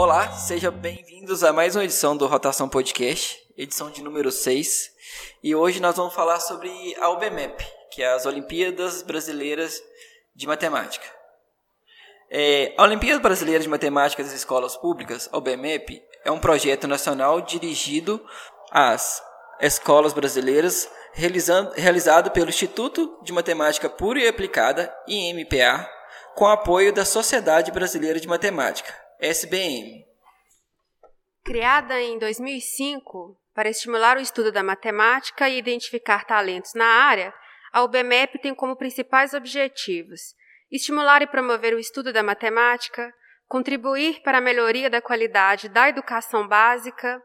Olá, sejam bem-vindos a mais uma edição do Rotação Podcast, edição de número 6. E hoje nós vamos falar sobre a UBMEP, que é as Olimpíadas Brasileiras de Matemática. É, a Olimpíada Brasileira de Matemática das Escolas Públicas, a UBMEP, é um projeto nacional dirigido às escolas brasileiras, realizado pelo Instituto de Matemática Pura e Aplicada, IMPA, com apoio da Sociedade Brasileira de Matemática, SBM. Criada em 2005 para estimular o estudo da matemática e identificar talentos na área, a UBMEP tem como principais objetivos estimular e promover o estudo da matemática, contribuir para a melhoria da qualidade da educação básica,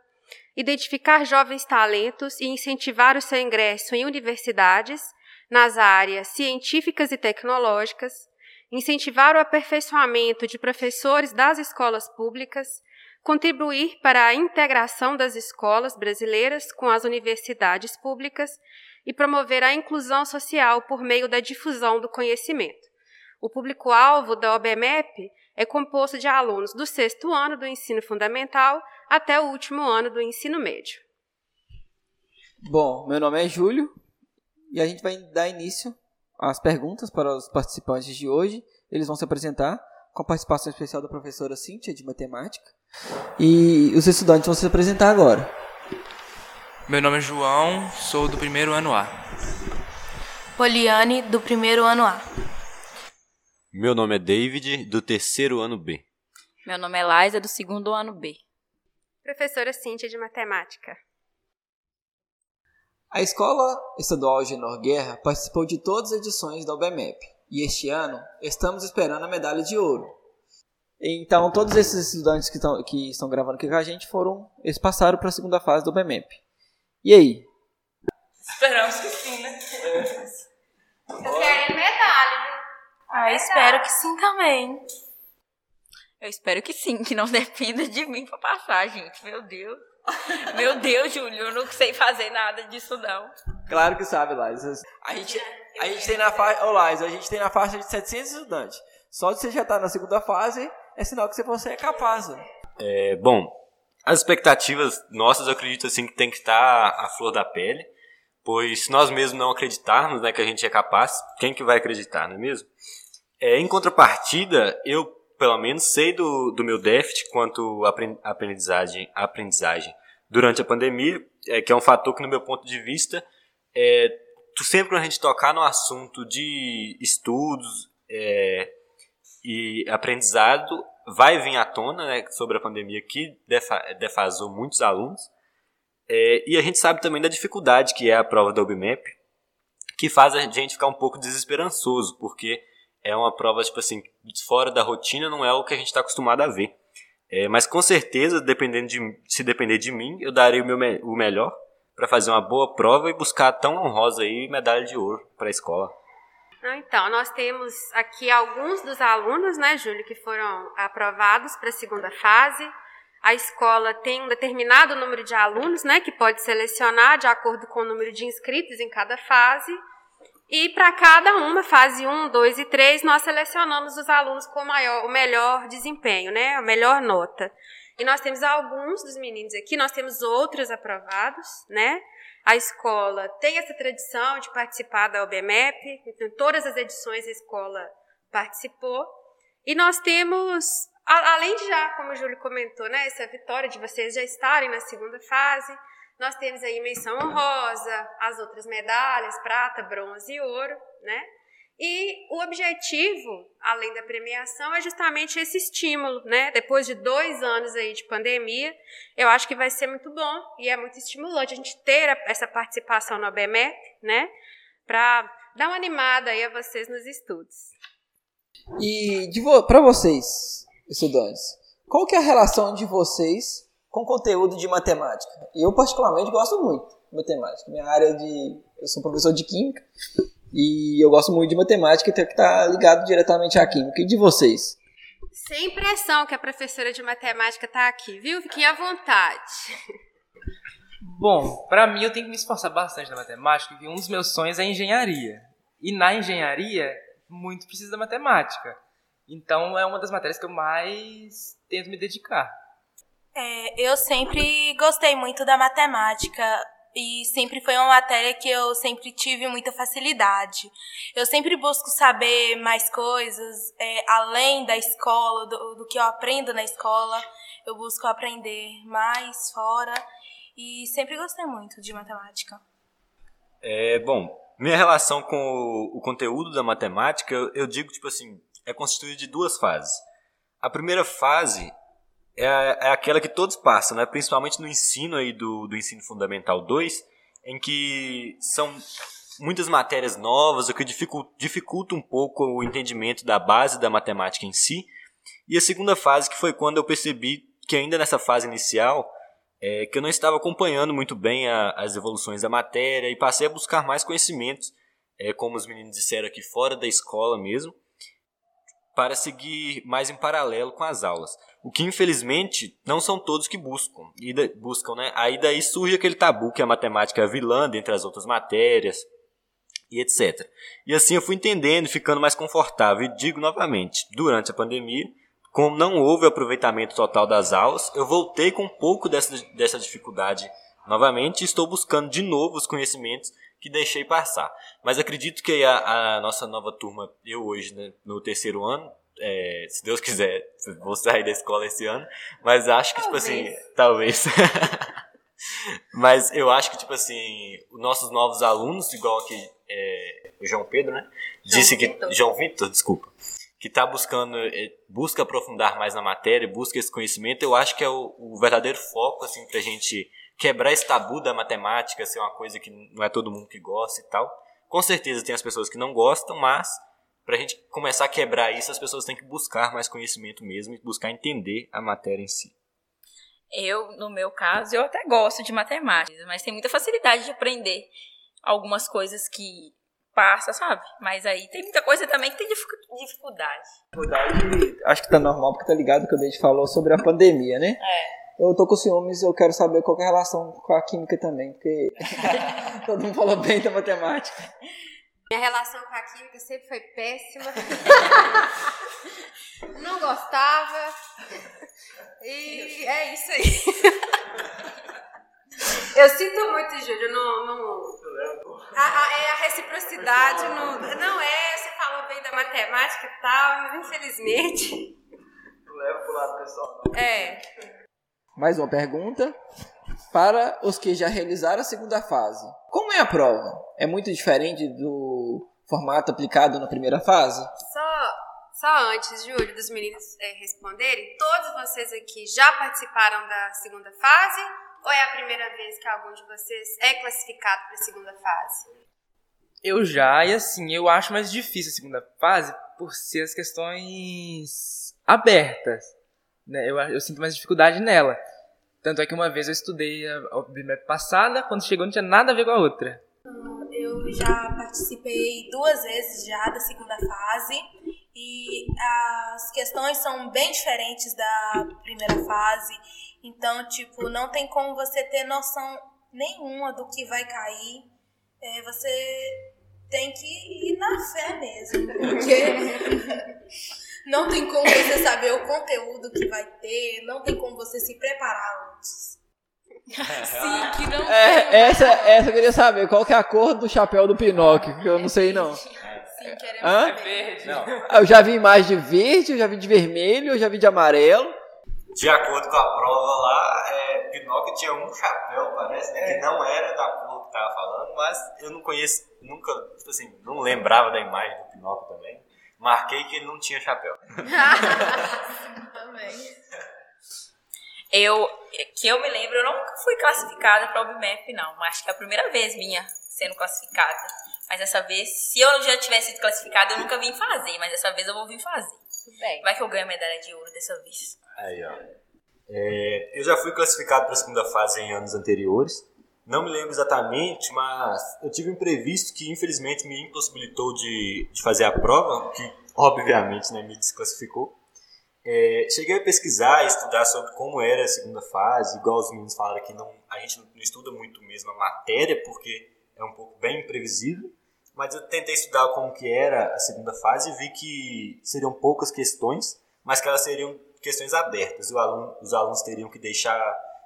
identificar jovens talentos e incentivar o seu ingresso em universidades nas áreas científicas e tecnológicas, incentivar o aperfeiçoamento de professores das escolas públicas, contribuir para a integração das escolas brasileiras com as universidades públicas e promover a inclusão social por meio da difusão do conhecimento. O público-alvo da OBMEP é composto de alunos do sexto ano do ensino fundamental até o último ano do ensino médio. Bom, meu nome é Júlio e a gente vai dar início às perguntas para os participantes de hoje. Eles vão se apresentar com a participação especial da professora Cíntia de Matemática e os estudantes vão se apresentar agora. Meu nome é João, sou do primeiro ano A. Poliane, do primeiro ano A. Meu nome é David, do terceiro ano B. Meu nome é Laisa, do segundo ano B. Professora Cíntia de Matemática. A Escola Estadual Genor Guerra participou de todas as edições da UBMEP e este ano estamos esperando a medalha de ouro. Então, todos esses estudantes que, tão, que estão gravando aqui com a gente foram, eles passaram para a segunda fase do UBMEP. E aí? Esperamos que sim, né? Vocês querem medalha, né? Ah, espero que sim também. Eu espero que sim, que não dependa de mim pra passar, gente. Meu Deus. Meu Deus, Júlio, eu não sei fazer nada disso, não. Claro que sabe, Laís. A gente, a gente tem na faixa. Ô, Laís, a gente tem na faixa de 700 estudantes. Só de você já estar tá na segunda fase é sinal que você é capaz. Né? É, bom, as expectativas nossas, eu acredito assim que tem que estar à flor da pele. Pois se nós mesmos não acreditarmos né, que a gente é capaz, quem que vai acreditar, não é mesmo? É, em contrapartida, eu, pelo menos, sei do, do meu déficit quanto aprendizagem, aprendizagem durante a pandemia, é, que é um fator que, no meu ponto de vista, é, sempre quando a gente tocar no assunto de estudos é, e aprendizado, vai vir à tona né, sobre a pandemia que defasou muitos alunos. É, e a gente sabe também da dificuldade que é a prova da OBMEP, que faz a gente ficar um pouco desesperançoso, porque é uma prova, tipo assim, fora da rotina, não é o que a gente está acostumado a ver. É, mas com certeza, dependendo de, se depender de mim, eu darei o, meu, o melhor para fazer uma boa prova e buscar tão honrosa aí medalha de ouro para a escola. Então, nós temos aqui alguns dos alunos, né, Júlio, que foram aprovados para a segunda fase. A escola tem um determinado número de alunos, né, que pode selecionar de acordo com o número de inscritos em cada fase. E para cada uma, fase 1, 2 e 3, nós selecionamos os alunos com maior, o melhor desempenho, né? A melhor nota. E nós temos alguns dos meninos aqui, nós temos outros aprovados, né? A escola tem essa tradição de participar da OBMEP, então todas as edições a escola participou. E nós temos, além de já, como o Júlio comentou, né, essa vitória de vocês já estarem na segunda fase, nós temos aí menção honrosa, as outras medalhas, prata, bronze e ouro, né? E o objetivo, além da premiação, é justamente esse estímulo, né? Depois de dois anos aí de pandemia, eu acho que vai ser muito bom e é muito estimulante a gente ter essa participação no ABMEP, né? Para dar uma animada aí a vocês nos estudos. E vo para vocês, estudantes, qual que é a relação de vocês com conteúdo de matemática. Eu, particularmente, gosto muito de matemática. Minha área de. Eu sou professor de química e eu gosto muito de matemática e tenho que estar ligado diretamente à química. E de vocês? Sem pressão que a professora de matemática está aqui, viu? Fiquem à vontade. Bom, para mim eu tenho que me esforçar bastante na matemática, porque um dos meus sonhos é engenharia. E na engenharia, muito precisa da matemática. Então é uma das matérias que eu mais tento me dedicar. É, eu sempre gostei muito da matemática e sempre foi uma matéria que eu sempre tive muita facilidade. Eu sempre busco saber mais coisas, é, além da escola, do, do que eu aprendo na escola. Eu busco aprender mais fora e sempre gostei muito de matemática. É, bom, minha relação com o, o conteúdo da matemática, eu, eu digo, tipo assim, é constituído de duas fases. A primeira fase é, é aquela que todos passam, né? principalmente no ensino aí do, do ensino fundamental 2, em que são muitas matérias novas, o que dificulta, um pouco o entendimento da base da matemática em si. E a segunda fase, que foi quando eu percebi que ainda nessa fase inicial, é, que eu não estava acompanhando muito bem a, as evoluções da matéria e passei a buscar mais conhecimentos, é, como os meninos disseram aqui, fora da escola mesmo, para seguir mais em paralelo com as aulas. O que infelizmente não são todos que buscam. E da, buscam, né? Aí daí surge aquele tabu que a matemática é vilã dentre as outras matérias e etc. E assim eu fui entendendo ficando mais confortável. E digo novamente, durante a pandemia, como não houve aproveitamento total das aulas, eu voltei com um pouco dessa, dessa dificuldade novamente e estou buscando de novo os conhecimentos que deixei passar. Mas acredito que a, a nossa nova turma, eu hoje, né, no terceiro ano, é, se Deus quiser, vou sair da escola esse ano, mas acho que, talvez. tipo assim, talvez. mas eu acho que, tipo assim, os nossos novos alunos, igual aqui é, o João Pedro, né? João disse que. João Vitor, desculpa. Que está buscando, é, busca aprofundar mais na matéria, busca esse conhecimento, eu acho que é o, o verdadeiro foco, assim, pra gente quebrar esse tabu da matemática ser uma coisa que não é todo mundo que gosta e tal. Com certeza tem as pessoas que não gostam, mas para a gente começar a quebrar isso, as pessoas têm que buscar mais conhecimento mesmo e buscar entender a matéria em si. Eu, no meu caso, eu até gosto de matemática, mas tem muita facilidade de aprender algumas coisas que passa, sabe? Mas aí tem muita coisa também que tem dificuldade. Dificuldade, acho que tá normal, porque tá ligado que o Deide falou sobre a pandemia, né? É. Eu tô com ciúmes, eu quero saber qual é a relação com a química também, porque todo mundo falou bem da matemática. Minha relação com a química sempre foi péssima. Não gostava. E é isso aí. Eu sinto muito, Júlio, não. não... A, a, é a reciprocidade. No, não é, você falou bem da matemática e tal, mas infelizmente. Leva pro lado pessoal. É. Mais uma pergunta para os que já realizaram a segunda fase. Como é a prova? É muito diferente do formato aplicado na primeira fase? Só, só antes, Júlio, dos meninos é, responderem, todos vocês aqui já participaram da segunda fase ou é a primeira vez que algum de vocês é classificado para a segunda fase? Eu já, e assim, eu acho mais difícil a segunda fase por ser as questões abertas. Né? Eu, eu sinto mais dificuldade nela. Tanto é que uma vez eu estudei a BMAP passada, quando chegou não tinha nada a ver com a outra. Eu já participei duas vezes já da segunda fase e as questões são bem diferentes da primeira fase. Então, tipo, não tem como você ter noção nenhuma do que vai cair. É, você tem que ir na fé mesmo, porque não tem como você saber o conteúdo que vai ter, não tem como você se preparar antes. Sim, que não é, essa, essa eu queria saber, qual que é a cor do chapéu do Pinóquio, que eu não sei não. Sim, queremos Hã? saber. Verde. Não. Eu já vi mais de verde, eu já vi de vermelho, eu já vi de amarelo. De acordo com a prova lá, é, Pinóquio tinha um chapéu, parece, né, que não era da cor que tava falando, mas eu não conheço, nunca, tipo assim, não lembrava da imagem do Pinóquio também. Marquei que ele não tinha chapéu. Também. Eu, que eu me lembro, eu nunca fui classificada para o BMF, não. Acho que é a primeira vez minha sendo classificada. Mas dessa vez, se eu já tivesse sido classificada, eu nunca vim fazer. Mas dessa vez eu vou vir fazer. Tudo bem. Vai que eu ganho a medalha de ouro dessa vez. Aí, ó. É, eu já fui classificado para a segunda fase em anos anteriores. Não me lembro exatamente, mas eu tive um imprevisto que infelizmente me impossibilitou de, de fazer a prova, que obviamente né, me desclassificou. É, cheguei a pesquisar estudar sobre como era a segunda fase, igual os meninos falaram aqui, não, a gente não estuda muito mesmo a matéria, porque é um pouco bem imprevisível, mas eu tentei estudar como que era a segunda fase e vi que seriam poucas questões, mas que elas seriam questões abertas. Aluno, os alunos teriam que deixar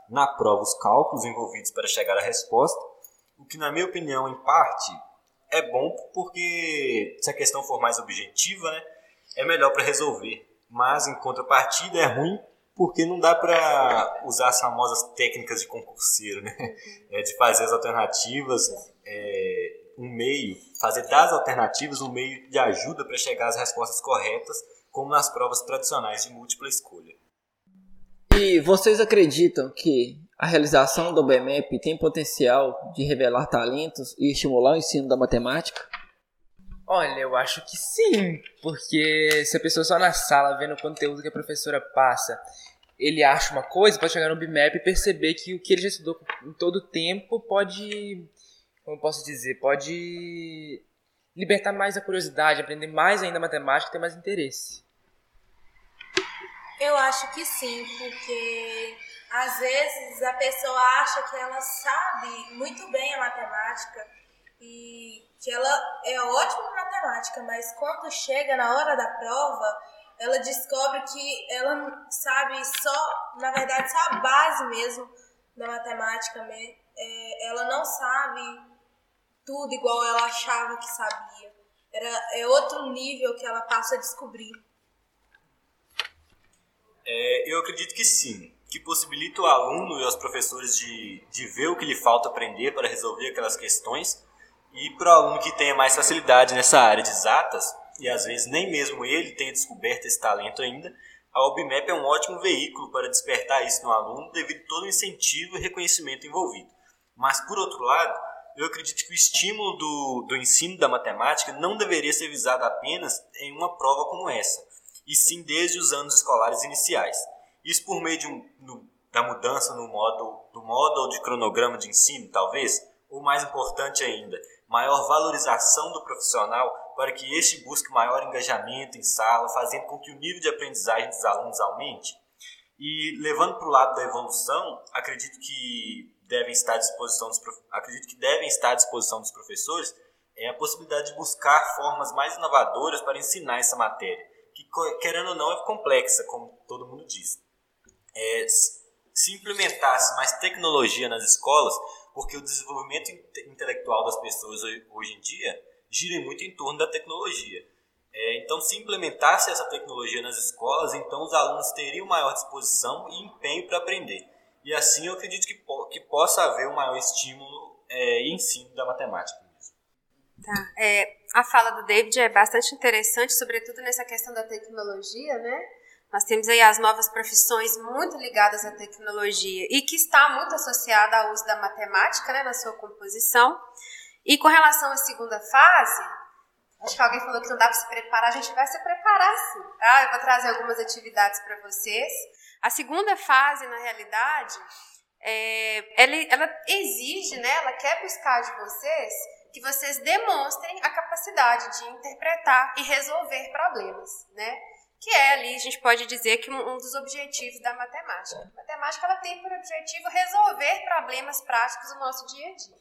na prova os cálculos envolvidos para chegar à resposta, o que, na minha opinião, em parte, é bom porque se a questão for mais objetiva, né, é melhor para resolver. Mas, em contrapartida, é ruim porque não dá para usar as famosas técnicas de concurseiro, né? É de fazer as alternativas é, um meio, fazer das alternativas um meio de ajuda para chegar às respostas corretas, como nas provas tradicionais de múltipla escolha. E vocês acreditam que a realização do BMEP tem potencial de revelar talentos e estimular o ensino da matemática? Olha, eu acho que sim, porque se a pessoa só na sala vendo o conteúdo que a professora passa, ele acha uma coisa, pode chegar no BMAP e perceber que o que ele já estudou em todo o tempo pode, como posso dizer, pode libertar mais a curiosidade, aprender mais ainda matemática, ter mais interesse. Eu acho que sim, porque às vezes a pessoa acha que ela sabe muito bem a matemática e que ela é ótima em matemática, mas quando chega na hora da prova, ela descobre que ela sabe só, na verdade, só a base mesmo da matemática? É, ela não sabe tudo igual ela achava que sabia. Era, é outro nível que ela passa a descobrir. É, eu acredito que sim, que possibilita o aluno e os professores de, de ver o que lhe falta aprender para resolver aquelas questões. E para o aluno que tenha mais facilidade nessa área de exatas, e às vezes nem mesmo ele tenha descoberto esse talento ainda, a OBMAP é um ótimo veículo para despertar isso no aluno devido a todo o incentivo e reconhecimento envolvido. Mas, por outro lado, eu acredito que o estímulo do, do ensino da matemática não deveria ser visado apenas em uma prova como essa, e sim desde os anos escolares iniciais. Isso por meio de um, no, da mudança no modo, do modo de cronograma de ensino, talvez, ou mais importante ainda, maior valorização do profissional para que este busque maior engajamento em sala, fazendo com que o nível de aprendizagem dos alunos aumente. E levando para o lado da evolução, acredito que devem estar à disposição dos, acredito que devem estar à disposição dos professores é a possibilidade de buscar formas mais inovadoras para ensinar essa matéria que querendo ou não é complexa, como todo mundo diz. É, se implementasse mais tecnologia nas escolas, porque o desenvolvimento intelectual das pessoas hoje em dia gira muito em torno da tecnologia. É, então, se implementasse essa tecnologia nas escolas, então os alunos teriam maior disposição e empenho para aprender. E assim eu acredito que, que possa haver um maior estímulo é, e ensino da matemática. Tá. É, a fala do David é bastante interessante, sobretudo nessa questão da tecnologia, né? Nós temos aí as novas profissões muito ligadas à tecnologia e que está muito associada ao uso da matemática, né, na sua composição. E com relação à segunda fase, acho que alguém falou que não dá para se preparar, a gente vai se preparar sim, tá? Eu vou trazer algumas atividades para vocês. A segunda fase, na realidade, é, ela, ela exige, né, ela quer buscar de vocês que vocês demonstrem a capacidade de interpretar e resolver problemas, né? Que é ali, a gente pode dizer que um dos objetivos da matemática. A matemática ela tem por objetivo resolver problemas práticos do nosso dia a dia.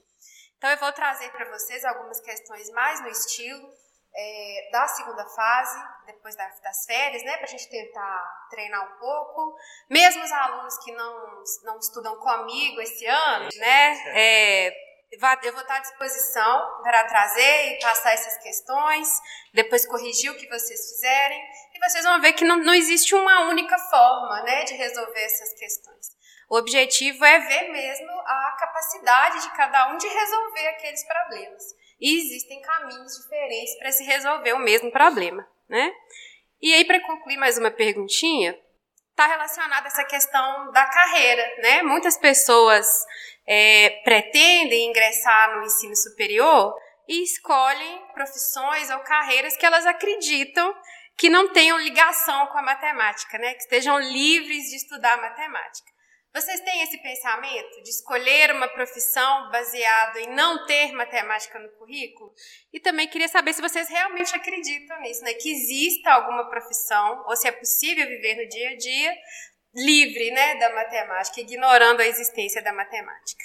Então eu vou trazer para vocês algumas questões mais no estilo é, da segunda fase, depois das férias, né, para a gente tentar treinar um pouco. Mesmo os alunos que não, não estudam comigo esse ano, né, é, eu vou estar à disposição para trazer e passar essas questões, depois corrigir o que vocês fizerem, e vocês vão ver que não, não existe uma única forma né, de resolver essas questões. O objetivo é ver mesmo a capacidade de cada um de resolver aqueles problemas. E existem caminhos diferentes para se resolver o mesmo problema. Né? E aí, para concluir mais uma perguntinha, está relacionada essa questão da carreira. Né? Muitas pessoas é, pretendem ingressar no ensino superior e escolhem profissões ou carreiras que elas acreditam que não tenham ligação com a matemática, né? que estejam livres de estudar matemática. Vocês têm esse pensamento de escolher uma profissão baseado em não ter matemática no currículo? E também queria saber se vocês realmente acreditam nisso, né? que exista alguma profissão, ou se é possível viver no dia a dia livre né, da matemática, ignorando a existência da matemática.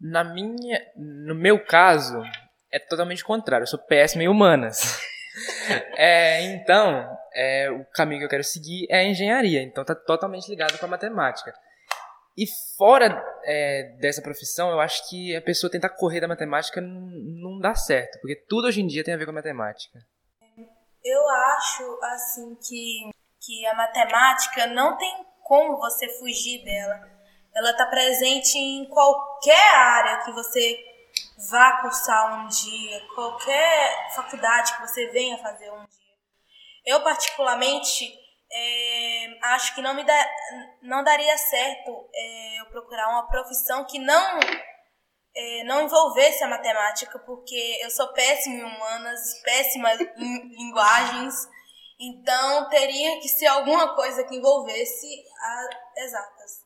Na minha, no meu caso, é totalmente contrário. Eu sou péssimo em humanas. é, então, é, o caminho que eu quero seguir é a engenharia, então tá totalmente ligado com a matemática. E fora é, dessa profissão, eu acho que a pessoa tentar correr da matemática não, dá certo, porque tudo hoje em dia tem a ver com a matemática. Eu acho, assim, que, que a matemática não tem como você fugir dela. Ela está presente em qualquer área que você vá cursar um dia, qualquer faculdade que você venha fazer um dia. Eu, particularmente, é, acho que não me não daria certo é, eu procurar uma profissão que não é, não envolvesse a matemática, porque eu sou péssima em humanas, péssima em linguagens, então teria que ser alguma coisa que envolvesse a exatas.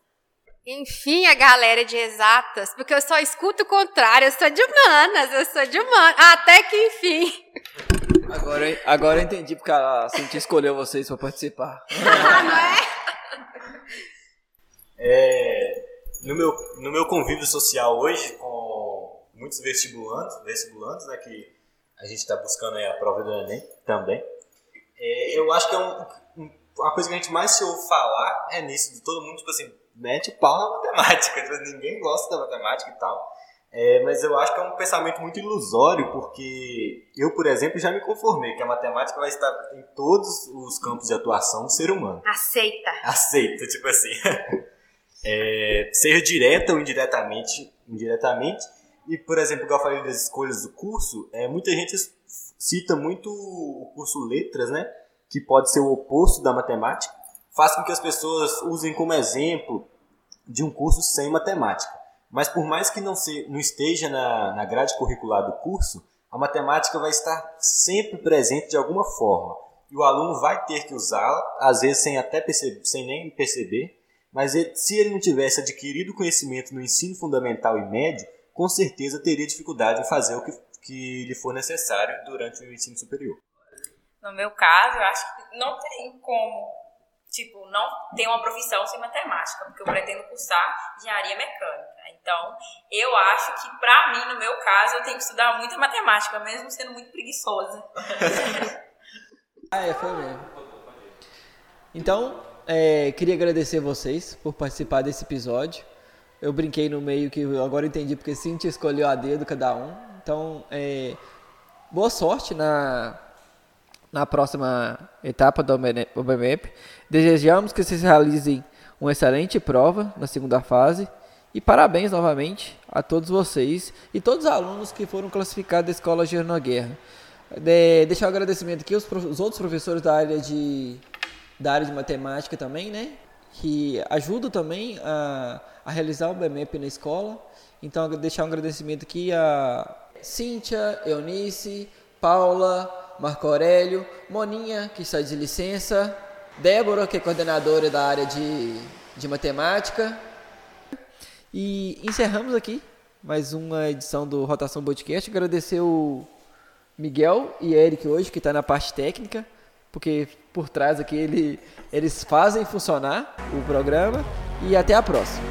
Enfim, a galera de exatas, porque eu só escuto o contrário, eu sou de humanas, eu sou de humanas, até que enfim. Agora, agora eu entendi porque a Cintia escolheu vocês para participar. Ah, não é? é? no, meu, no meu convívio social hoje, com muitos vestibulantes, vestibulantes né, que a gente está buscando a prova do Enem também, é, eu acho que é um, um, uma coisa que a gente mais se ouve falar é nisso, de todo mundo, tipo assim, mete pau na matemática, tipo, ninguém gosta da matemática e tal. É, mas eu acho que é um pensamento muito ilusório, porque eu, por exemplo, já me conformei que a matemática vai estar em todos os campos de atuação do ser humano. Aceita. Aceita, tipo assim. é, seja direta ou indiretamente, indiretamente. E, por exemplo, igual eu falei das escolhas do curso, é, muita gente cita muito o curso Letras, né? Que pode ser o oposto da matemática. Faz com que as pessoas usem como exemplo de um curso sem matemática. Mas por mais que não, se, não esteja na, na grade curricular do curso, a matemática vai estar sempre presente de alguma forma. E o aluno vai ter que usá-la, às vezes sem até perceber, sem nem perceber, mas ele, se ele não tivesse adquirido conhecimento no ensino fundamental e médio, com certeza teria dificuldade em fazer o que, que lhe for necessário durante o ensino superior. No meu caso, eu acho que não tem como tipo, não ter uma profissão sem matemática, porque eu pretendo cursar engenharia mecânica. Então, eu acho que, pra mim, no meu caso, eu tenho que estudar muita matemática, mesmo sendo muito preguiçosa. ah, é, foi mesmo. Então, é, queria agradecer vocês por participar desse episódio. Eu brinquei no meio que agora entendi porque Cintia escolheu a dedo cada um. Então, é, boa sorte na, na próxima etapa do OBMEP. Desejamos que vocês realizem uma excelente prova na segunda fase. E parabéns novamente a todos vocês e todos os alunos que foram classificados da Escola Gerno Guerra. De, deixar um agradecimento aqui aos os outros professores da área de, da área de matemática também, né? Que ajudam também a, a realizar o BMEP na escola. Então, deixar um agradecimento aqui a Cíntia, Eunice, Paula, Marco Aurélio, Moninha, que está de licença, Débora, que é coordenadora da área de, de matemática. E encerramos aqui mais uma edição do Rotação Podcast. Agradecer o Miguel e Eric hoje, que está na parte técnica, porque por trás aqui ele, eles fazem funcionar o programa. E até a próxima.